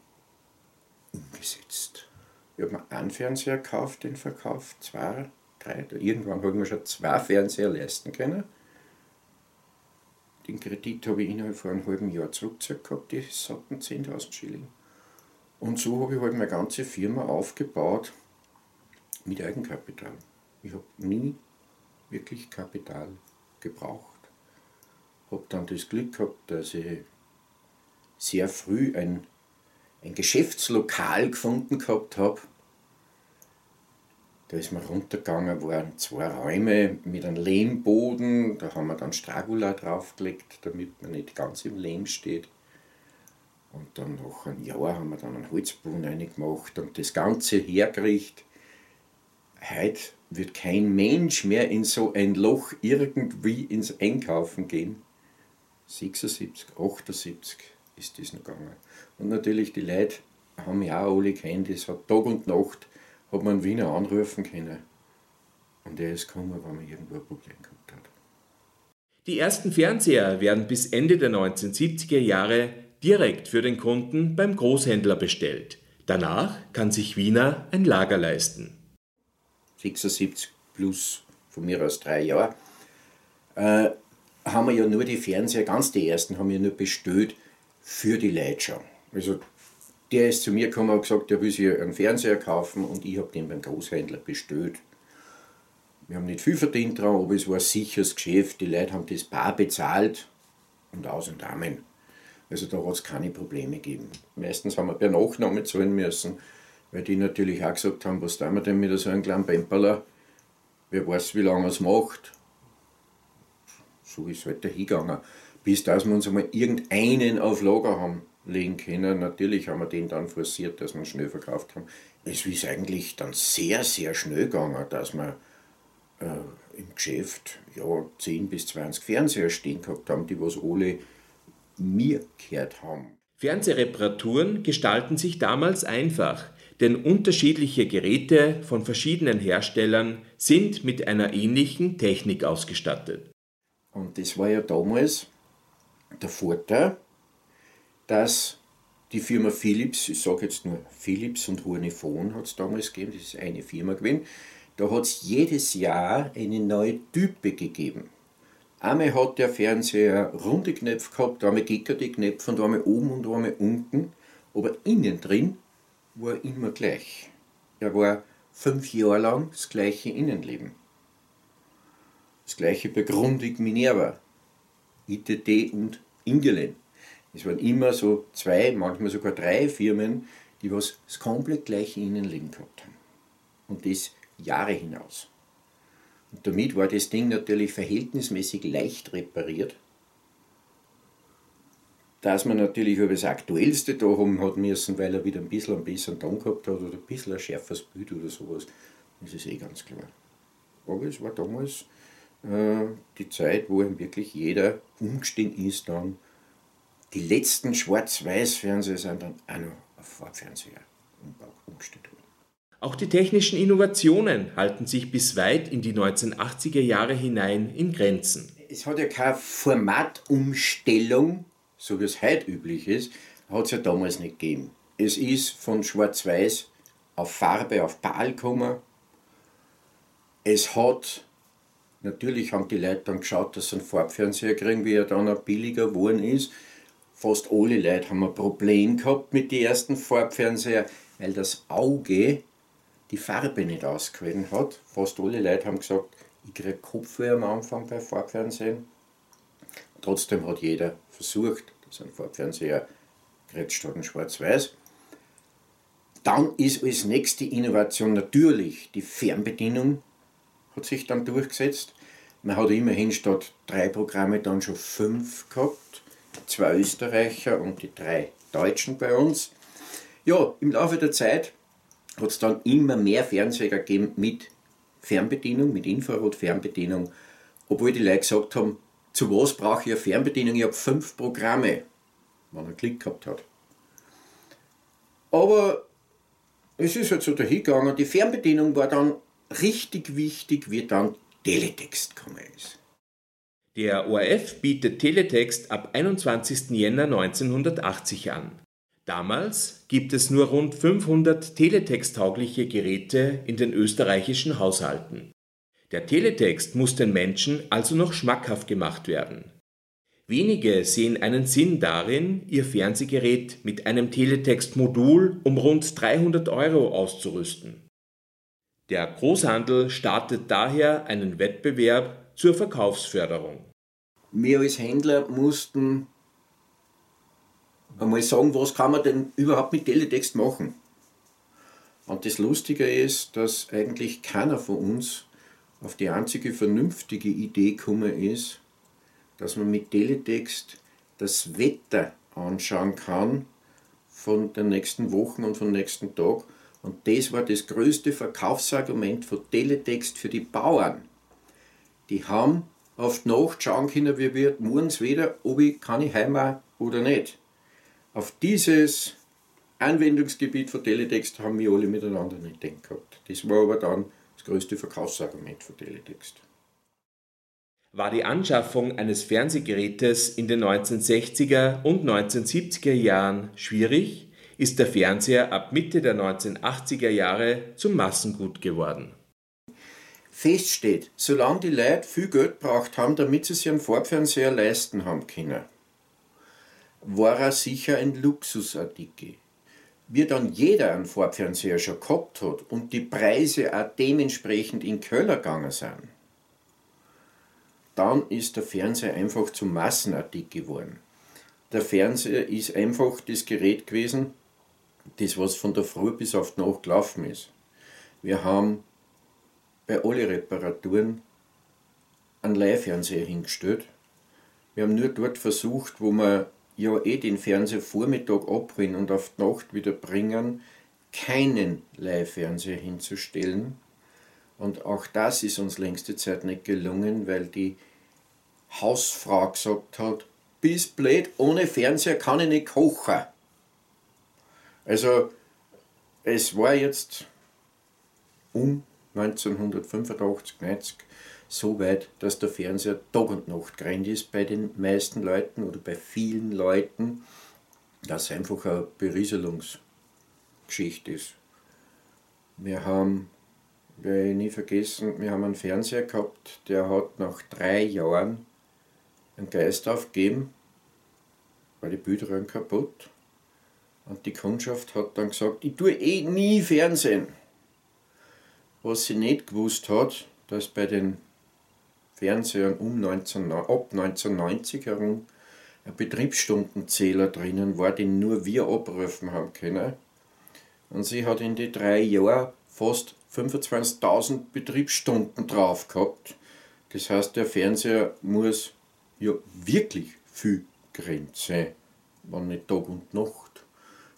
S4: umgesetzt. Ich habe mir einen Fernseher gekauft, den verkauft, zwei, drei. Irgendwann habe ich mir schon zwei Fernseher leisten können. Den Kredit habe ich innerhalb von einem halben Jahr zurückgezahlt gehabt, die satten 10.000 Schilling. Und so habe ich halt meine ganze Firma aufgebaut mit Eigenkapital. Ich habe nie wirklich Kapital gebraucht. Habe dann das Glück gehabt, dass ich sehr früh ein ein Geschäftslokal gefunden gehabt habe. Da ist man runtergegangen, waren zwei Räume mit einem Lehmboden, da haben wir dann Stragula draufgelegt, damit man nicht ganz im Lehm steht. Und dann nach einem Jahr haben wir dann einen Holzboden reingemacht und das Ganze hergerichtet. Heute wird kein Mensch mehr in so ein Loch irgendwie ins Einkaufen gehen. 76, 78 ist das noch gegangen. Und natürlich die Leute haben ja auch alle kennt, es hat Tag und Nacht, hat man Wiener anrufen können. Und er ist gekommen, wenn man irgendwo ein Problem gehabt hat.
S3: Die ersten Fernseher werden bis Ende der 1970er Jahre direkt für den Kunden beim Großhändler bestellt. Danach kann sich Wiener ein Lager leisten.
S4: 76 plus von mir aus drei Jahre, äh, haben wir ja nur die Fernseher, ganz die ersten, haben wir nur bestellt für die Leute schon. Also der ist zu mir gekommen und gesagt, der will sich einen Fernseher kaufen und ich habe den beim Großhändler bestellt. Wir haben nicht viel verdient dran, aber es war ein sicheres Geschäft. Die Leute haben das bar bezahlt und aus und Amen. Also da hat es keine Probleme gegeben. Meistens haben wir per Nachnahme zahlen müssen, weil die natürlich auch gesagt haben, was tun wir denn mit so einem kleinen Pemperler? Wer weiß, wie lange es macht. So ist es halt dahingegangen bis dass wir uns einmal irgendeinen auf Lager haben legen können. Natürlich haben wir den dann forciert, dass wir schnell verkauft haben. Es ist eigentlich dann sehr, sehr schnell gegangen, dass wir äh, im Geschäft ja, 10 bis 20 Fernseher stehen gehabt haben, die was alle mir gehört haben.
S3: Fernsehreparaturen gestalten sich damals einfach, denn unterschiedliche Geräte von verschiedenen Herstellern sind mit einer ähnlichen Technik ausgestattet.
S4: Und das war ja damals der Vorteil, dass die Firma Philips, ich sage jetzt nur Philips und Hornifon hat es damals gegeben, das ist eine Firma gewesen, da hat es jedes Jahr eine neue Type gegeben. Einmal hat der Fernseher runde Knöpfe gehabt, einmal gickerte Knöpfe und einmal oben und einmal unten. Aber innen drin war er immer gleich. Er war fünf Jahre lang das gleiche Innenleben. Das gleiche bei Grundig Minerva, ITT und Ingelen. Es waren immer so zwei, manchmal sogar drei Firmen, die was das komplett gleiche Innenleben gehabt haben. Und das Jahre hinaus. Und damit war das Ding natürlich verhältnismäßig leicht repariert. Dass man natürlich über das Aktuellste da haben hat müssen, weil er wieder ein bisschen einen besseren Ton gehabt hat oder ein bisschen ein schärferes Bild oder sowas, das ist eh ganz klar. Aber es war damals äh, die Zeit, wo ihm wirklich jeder umgestiegen ist, dann die letzten Schwarz-Weiß-Fernseher sind dann auch noch auf Farbfernseher umgestellt worden.
S3: Auch die technischen Innovationen halten sich bis weit in die 1980er Jahre hinein in Grenzen.
S4: Es hat ja keine Formatumstellung, so wie es heute üblich ist, hat es ja damals nicht gegeben. Es ist von Schwarz-Weiß auf Farbe, auf PAL gekommen. Es hat, natürlich haben die Leute dann geschaut, dass sie einen Farbfernseher kriegen, wie er dann auch billiger geworden ist. Fast alle Leute haben ein Problem gehabt mit den ersten Farbfernseher, weil das Auge die Farbe nicht ausgewählt hat. Fast alle Leute haben gesagt, ich kriege Kopfweh am Anfang bei Farbfernsehen. Trotzdem hat jeder versucht, dass ein Farbfernseher kriegt statt Schwarz-Weiß. Dann ist als nächste Innovation natürlich die Fernbedienung, hat sich dann durchgesetzt. Man hat immerhin statt drei Programme dann schon fünf gehabt, zwei Österreicher und die drei Deutschen bei uns. Ja, im Laufe der Zeit hat es dann immer mehr Fernseher gegeben mit Fernbedienung, mit Infrarot-Fernbedienung, obwohl die Leute gesagt haben, zu was brauche ich eine Fernbedienung? Ich habe fünf Programme, wenn er Klick gehabt hat. Aber es ist halt so dahingegangen, die Fernbedienung war dann richtig wichtig, wie dann Teletext gekommen ist.
S3: Der ORF bietet Teletext ab 21. Jänner 1980 an. Damals gibt es nur rund 500 teletexttaugliche Geräte in den österreichischen Haushalten. Der Teletext muss den Menschen also noch schmackhaft gemacht werden. Wenige sehen einen Sinn darin, ihr Fernsehgerät mit einem Teletext-Modul um rund 300 Euro auszurüsten. Der Großhandel startet daher einen Wettbewerb zur Verkaufsförderung.
S4: Wir als Händler mussten einmal sagen, was kann man denn überhaupt mit Teletext machen. Und das Lustige ist, dass eigentlich keiner von uns auf die einzige vernünftige Idee gekommen ist, dass man mit Teletext das Wetter anschauen kann von den nächsten Wochen und vom nächsten Tag. Und das war das größte Verkaufsargument von Teletext für die Bauern. Die haben auf die Nacht schauen können, wie wird morgens wieder, ob ich kann ich heim oder nicht. Auf dieses Anwendungsgebiet von Teletext haben wir alle miteinander nicht gehabt. Das war aber dann das größte Verkaufsargument von Teletext.
S3: War die Anschaffung eines Fernsehgerätes in den 1960er und 1970er Jahren schwierig, ist der Fernseher ab Mitte der 1980er Jahre zum Massengut geworden.
S4: Fest steht, solange die Leute viel Geld braucht haben, damit sie sich einen Farbfernseher leisten haben können, war er sicher ein Luxusartikel. Wie dann jeder einen Farbfernseher schon gehabt hat und die Preise auch dementsprechend in Keller gegangen sind, dann ist der Fernseher einfach zum Massenartikel geworden. Der Fernseher ist einfach das Gerät gewesen, das was von der Früh bis auf die Nacht gelaufen ist. Wir haben bei allen Reparaturen einen Leihfernseher hingestellt. Wir haben nur dort versucht, wo wir ja eh den Fernseher Vormittag abholen und auf die Nacht wieder bringen, keinen Leihfernseher hinzustellen. Und auch das ist uns längste Zeit nicht gelungen, weil die Hausfrau gesagt hat, bis blöd, ohne Fernseher kann ich nicht kochen. Also es war jetzt um 1985, 90 so weit, dass der Fernseher Tag und Nacht gerannt ist bei den meisten Leuten oder bei vielen Leuten, dass einfach eine Berieselungsgeschichte ist. Wir haben, werde ich nie vergessen, wir haben einen Fernseher gehabt, der hat nach drei Jahren einen Geist aufgegeben, war die Bilderröhren kaputt. Und die Kundschaft hat dann gesagt, ich tue eh nie Fernsehen. Was sie nicht gewusst hat, dass bei den Fernsehern um 19, ab 1990 herum ein Betriebsstundenzähler drinnen war, den nur wir abrufen haben können. Und sie hat in die drei Jahren fast 25.000 Betriebsstunden drauf gehabt. Das heißt, der Fernseher muss ja wirklich viel Grenze, wenn nicht Tag und Nacht.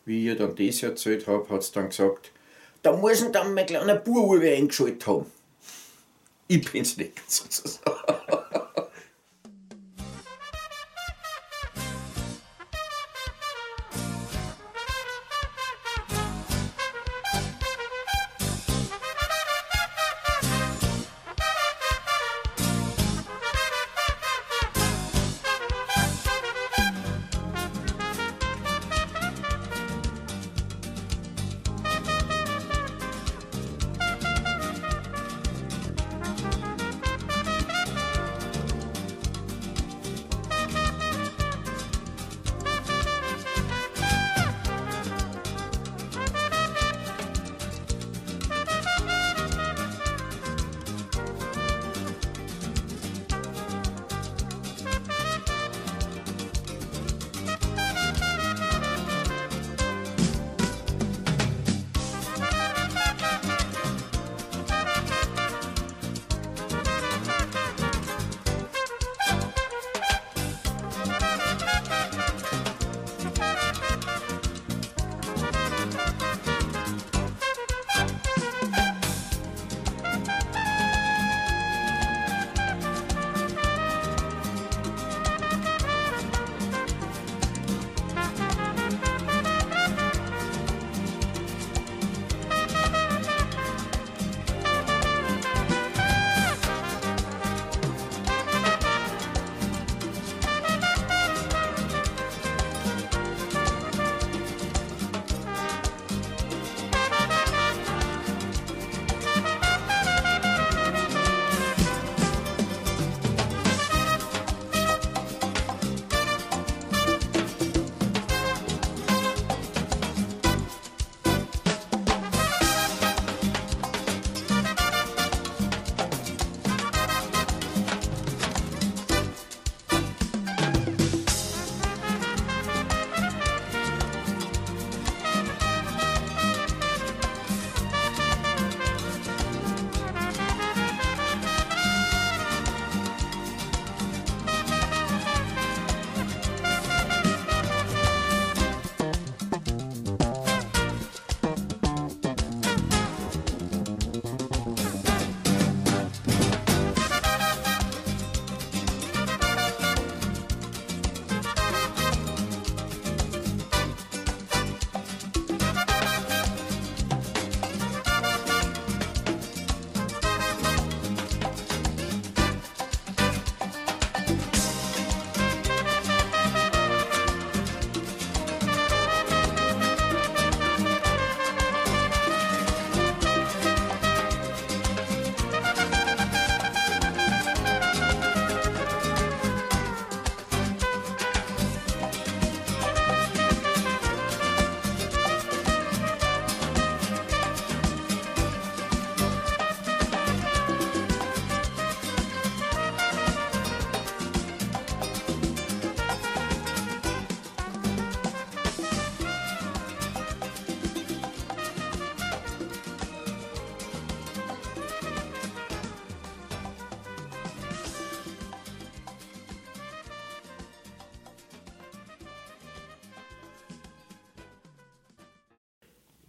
S4: Wie ich ihr dann das erzählt habe, hat sie dann gesagt, da muss ihn dann mein kleiner Bub eingeschaltet haben. Ich bin's nicht sozusagen.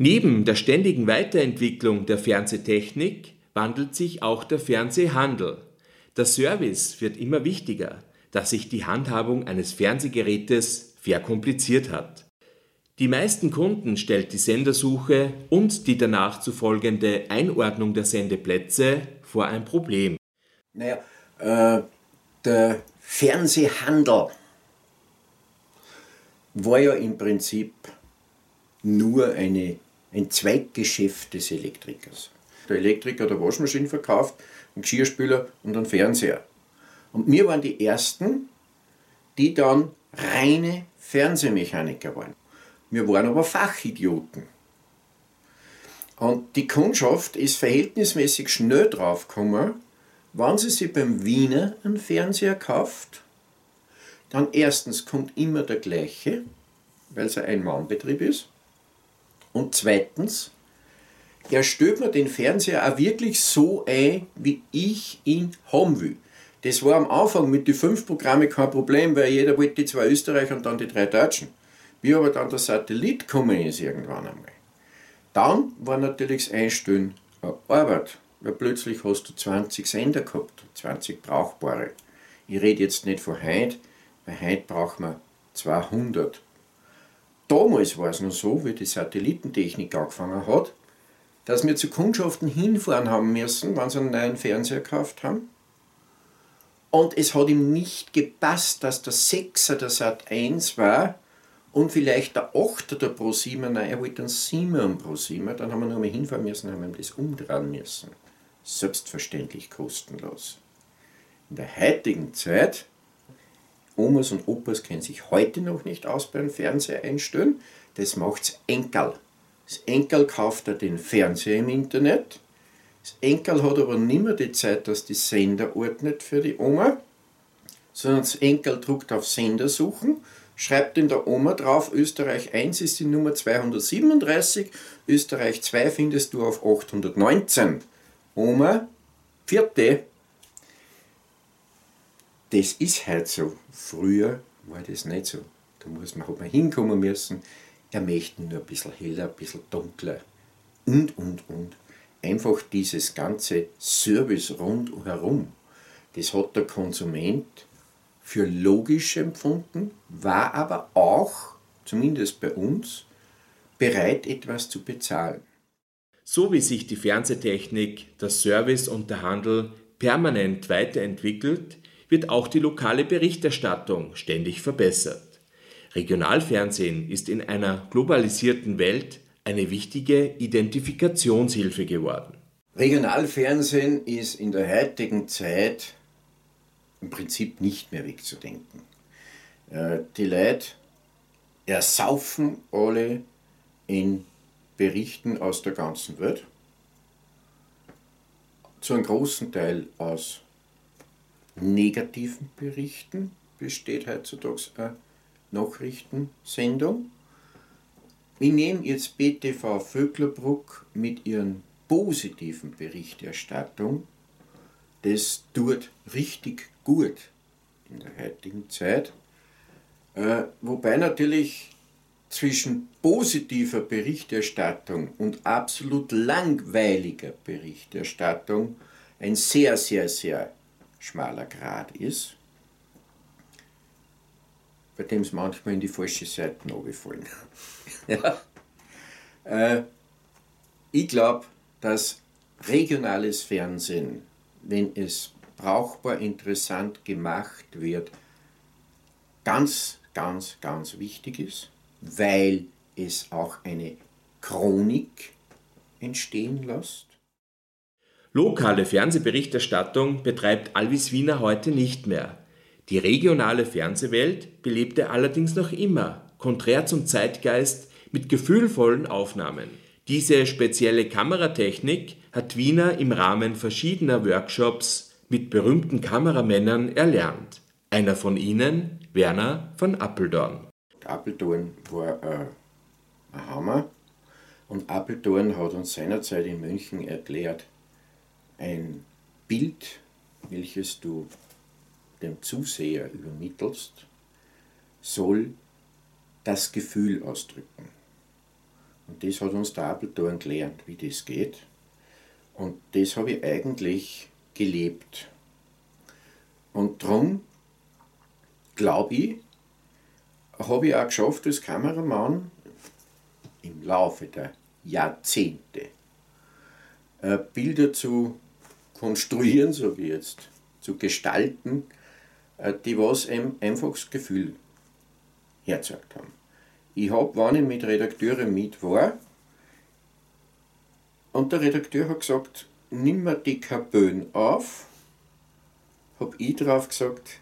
S3: Neben der ständigen Weiterentwicklung der Fernsehtechnik wandelt sich auch der Fernsehhandel. Der Service wird immer wichtiger, da sich die Handhabung eines Fernsehgerätes verkompliziert hat. Die meisten Kunden stellt die Sendersuche und die danach zu folgende Einordnung der Sendeplätze vor ein Problem.
S4: Naja, äh, der Fernsehhandel war ja im Prinzip nur eine ein Zweiggeschäft des Elektrikers. Der Elektriker hat eine Waschmaschine verkauft, einen Geschirrspüler und einen Fernseher. Und wir waren die Ersten, die dann reine Fernsehmechaniker waren. Wir waren aber Fachidioten. Und die Kundschaft ist verhältnismäßig schnell draufgekommen, wenn sie sich beim Wiener einen Fernseher kauft, dann erstens kommt immer der gleiche, weil es ein Ein-Mann-Betrieb ist. Und zweitens, er stellt mir den Fernseher auch wirklich so ein, wie ich ihn haben will. Das war am Anfang mit den fünf Programmen kein Problem, weil jeder wollte die zwei Österreicher und dann die drei Deutschen. Wie aber dann der Satellit gekommen ist irgendwann einmal. Dann war natürlich das Einstellen eine Arbeit, weil plötzlich hast du 20 Sender gehabt, 20 brauchbare. Ich rede jetzt nicht von heute, weil heute braucht man 200. Damals war es noch so, wie die Satellitentechnik angefangen hat, dass wir zu Kundschaften hinfahren haben müssen, wenn sie einen neuen Fernseher gekauft haben. Und es hat ihm nicht gepasst, dass der 6er der Sat 1 war und vielleicht der 8er der Pro 7, nein, er wollte einen 7er Pro 7, dann haben wir nur mal hinfahren müssen, haben ihm das umdrehen müssen. Selbstverständlich kostenlos. In der heutigen Zeit, Omas und Opas kennen sich heute noch nicht aus beim Fernseher einstellen, das macht's Enkel. Das Enkel kauft er den Fernseher im Internet. Das Enkel hat aber nicht mehr die Zeit, dass die Sender ordnet für die Oma, sondern das Enkel druckt auf Sender suchen, schreibt in der Oma drauf, Österreich 1 ist die Nummer 237, Österreich 2 findest du auf 819. Oma, vierte. Das ist halt so. Früher war das nicht so. Da muss man, hat man hinkommen müssen, er möchte nur ein bisschen heller, ein bisschen dunkler und, und, und. Einfach dieses ganze Service rundherum, das hat der Konsument für logisch empfunden, war aber auch, zumindest bei uns, bereit, etwas zu bezahlen.
S3: So wie sich die Fernsehtechnik, der Service und der Handel permanent weiterentwickelt, wird auch die lokale Berichterstattung ständig verbessert. Regionalfernsehen ist in einer globalisierten Welt eine wichtige Identifikationshilfe geworden.
S4: Regionalfernsehen ist in der heutigen Zeit im Prinzip nicht mehr wegzudenken. Äh, die Leute ersaufen alle in Berichten aus der ganzen Welt, zu einem großen Teil aus negativen Berichten besteht heutzutage eine Nachrichtensendung. Ich nehme jetzt BTV Vöcklerbruck mit ihren positiven Berichterstattung. Das tut richtig gut in der heutigen Zeit. Äh, wobei natürlich zwischen positiver Berichterstattung und absolut langweiliger Berichterstattung ein sehr, sehr, sehr schmaler Grad ist bei dem es manchmal in die falsche Seite runterfallen. ja. Äh, ich glaube, dass regionales Fernsehen, wenn es brauchbar interessant gemacht wird, ganz, ganz, ganz wichtig ist, weil es auch eine Chronik entstehen lässt.
S3: Lokale Fernsehberichterstattung betreibt Alvis Wiener heute nicht mehr. Die regionale Fernsehwelt belebte allerdings noch immer, konträr zum Zeitgeist, mit gefühlvollen Aufnahmen. Diese spezielle Kameratechnik hat Wiener im Rahmen verschiedener Workshops mit berühmten Kameramännern erlernt. Einer von ihnen, Werner von Appeldorn.
S4: Appeldorn war äh, ein Hammer und Appeldorn hat uns seinerzeit in München erklärt, ein Bild, welches du dem Zuseher übermittelst, soll das Gefühl ausdrücken. Und das hat uns der Appeltorn gelernt, wie das geht. Und das habe ich eigentlich gelebt. Und darum glaube ich, habe ich auch geschafft als Kameramann im Laufe der Jahrzehnte äh, Bilder zu konstruieren, so wie jetzt, zu gestalten, äh, die was einfach das Gefühl herzeugt haben. Ich habe, wenn ich mit Redakteuren mit war, und der Redakteur hat gesagt, nimm mir die Kabön auf, habe ich drauf gesagt,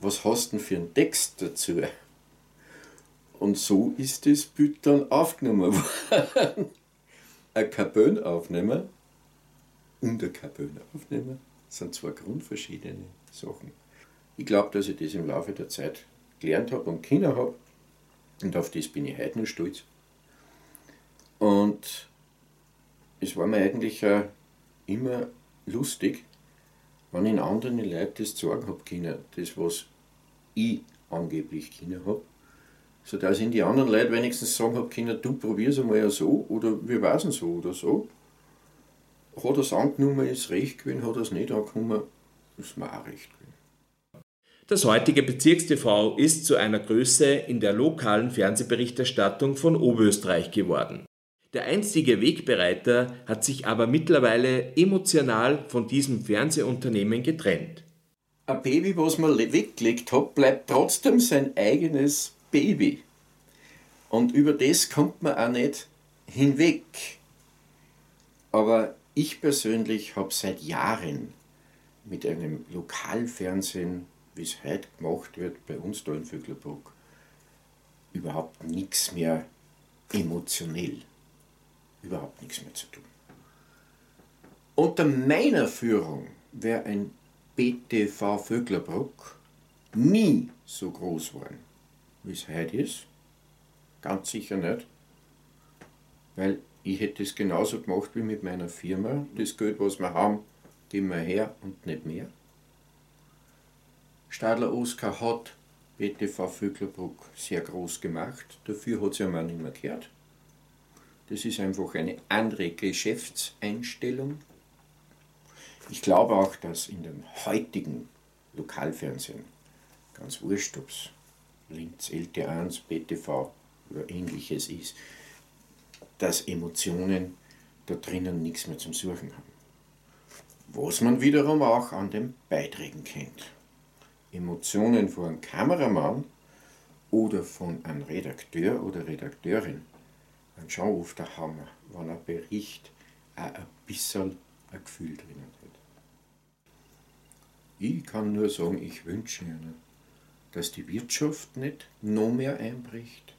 S4: was hast du denn für einen Text dazu? Und so ist das Bild dann aufgenommen worden. ein Carbon-Aufnehmer und ein Carbon-Aufnehmer sind zwei grundverschiedene Sachen. Ich glaube, dass ich das im Laufe der Zeit gelernt habe und Kinder habe. Und auf das bin ich heute noch stolz. Und es war mir eigentlich immer lustig, wenn ich anderen Leuten das sagen habe können, das was ich angeblich können habe, sodass ich in die anderen Leute wenigstens sagen habe können, du probier's einmal ja so oder wir weißen so oder so. Hat er es angenommen, ist recht gewesen, hat er es nicht angenommen, ist mir auch recht gewesen.
S3: Das heutige Bezirkstv ist zu einer Größe in der lokalen Fernsehberichterstattung von Oberösterreich geworden. Der einstige Wegbereiter hat sich aber mittlerweile emotional von diesem Fernsehunternehmen getrennt.
S4: Ein Baby, was man weggelegt hat, bleibt trotzdem sein eigenes Baby. Und über das kommt man auch nicht hinweg. Aber ich persönlich habe seit Jahren mit einem Lokalfernsehen, wie es heute gemacht wird, bei uns da in Vöglerbruck, überhaupt nichts mehr emotionell überhaupt nichts mehr zu tun. Unter meiner Führung wäre ein BTV Vöglerbruck nie so groß geworden, wie es heute ist. Ganz sicher nicht. Weil ich hätte es genauso gemacht wie mit meiner Firma. Das Geld, was wir haben, geben wir her und nicht mehr. Stadler Oskar hat BTV Vöglerbruck sehr groß gemacht. Dafür hat es ja mal nicht mehr gehört. Das ist einfach eine andere Geschäftseinstellung. Ich glaube auch, dass in den heutigen Lokalfernsehen, ganz wurscht, ob es Linz, LT1, BTV oder ähnliches ist, dass Emotionen da drinnen nichts mehr zum Suchen haben. Was man wiederum auch an den Beiträgen kennt. Emotionen von einem Kameramann oder von einem Redakteur oder Redakteurin dann schon oft der Hammer, wenn ein Bericht auch ein bisschen ein Gefühl drinnen hat. Ich kann nur sagen, ich wünsche Ihnen, dass die Wirtschaft nicht noch mehr einbricht,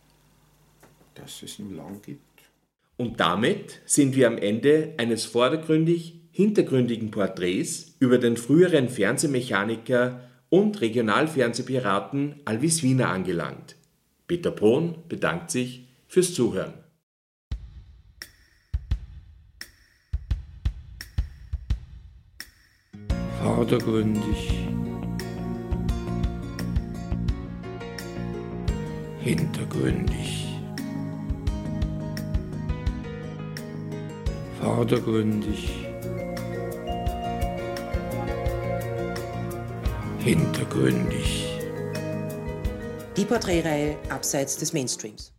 S4: dass es nur lang gibt.
S3: Und damit sind wir am Ende eines vordergründig hintergründigen Porträts über den früheren Fernsehmechaniker und Regionalfernsehpiraten Alvis Wiener angelangt. Peter Pohn bedankt sich fürs Zuhören.
S1: vordergründig, hintergründig, vordergründig, hintergründig.
S2: Die Porträtreihe abseits des Mainstreams.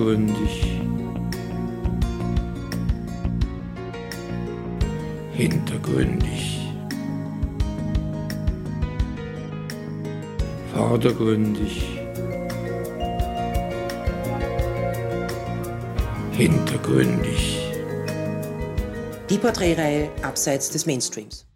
S1: Vordergründig, hintergründig, vordergründig, hintergründig.
S2: Die Porträtreihe abseits des Mainstreams.